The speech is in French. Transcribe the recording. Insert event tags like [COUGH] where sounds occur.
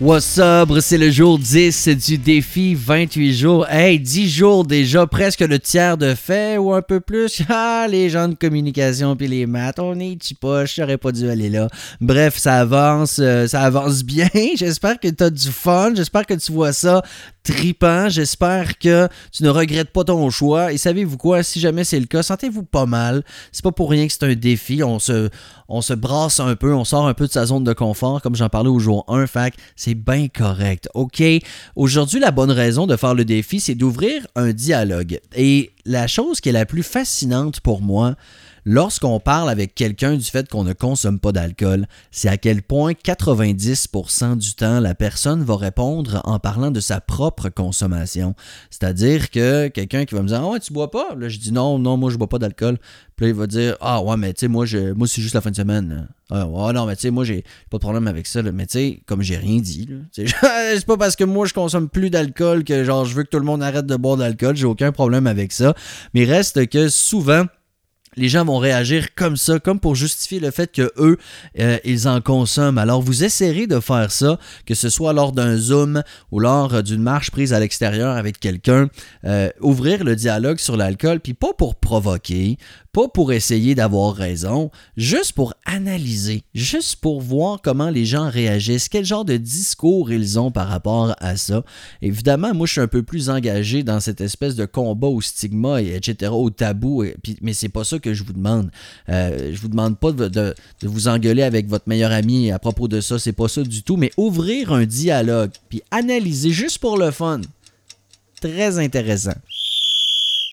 What's up? C'est le jour 10 du défi 28 jours. Hey, 10 jours déjà, presque le tiers de fait ou un peu plus. [LAUGHS] Ah, les gens de communication puis les maths, on est poche, j'aurais pas dû aller là. Bref, ça avance, euh, ça avance [LAUGHS] bien. J'espère que tu as du fun, j'espère que tu vois ça tripant. J'espère que tu ne regrettes pas ton choix. Et savez-vous quoi? Si jamais c'est le cas, sentez-vous pas mal. C'est pas pour rien que c'est un défi. On se, brasse un peu, on sort un peu de sa zone de confort, comme j'en parlais au jour 1. Fait c'est bien correct. OK? Aujourd'hui, la bonne raison de faire le défi, c'est d'ouvrir un dialogue. Et la chose qui est la plus fascinante pour moi, lorsqu'on parle avec quelqu'un du fait qu'on ne consomme pas d'alcool, c'est à quel point 90% du temps, la personne va répondre en parlant de sa propre consommation. C'est-à-dire que quelqu'un qui va me dire Ah ouais, tu bois pas Là, je dis non, non, moi, je bois pas d'alcool. Puis il va dire Ah ouais, mais tu sais, moi, moi c'est juste la fin de semaine. Ah non, mais tu sais, moi, j'ai pas de problème avec ça. Mais tu sais, comme j'ai rien dit, [LAUGHS] c'est pas parce que moi, je consomme plus d'alcool que genre, je veux que tout le monde arrête de boire d'alcool. J'ai aucun problème avec ça. Mais reste que souvent, les gens vont réagir comme ça, comme pour justifier le fait que eux, euh, ils en consomment. Alors vous essayerez de faire ça, que ce soit lors d'un zoom ou lors d'une marche prise à l'extérieur avec quelqu'un, euh, ouvrir le dialogue sur l'alcool, puis pas pour provoquer, pas pour essayer d'avoir raison, juste pour analyser, juste pour voir comment les gens réagissent, quel genre de discours ils ont par rapport à ça. Évidemment, moi, je suis un peu plus engagé dans cette espèce de combat au stigma, et etc., au tabou, mais c'est pas ça que je vous demande. Euh, je vous demande pas de, de, vous engueuler avec votre meilleur ami à propos de ça, c'est pas ça du tout, mais ouvrir un dialogue, puis analyser juste pour le fun. Très intéressant.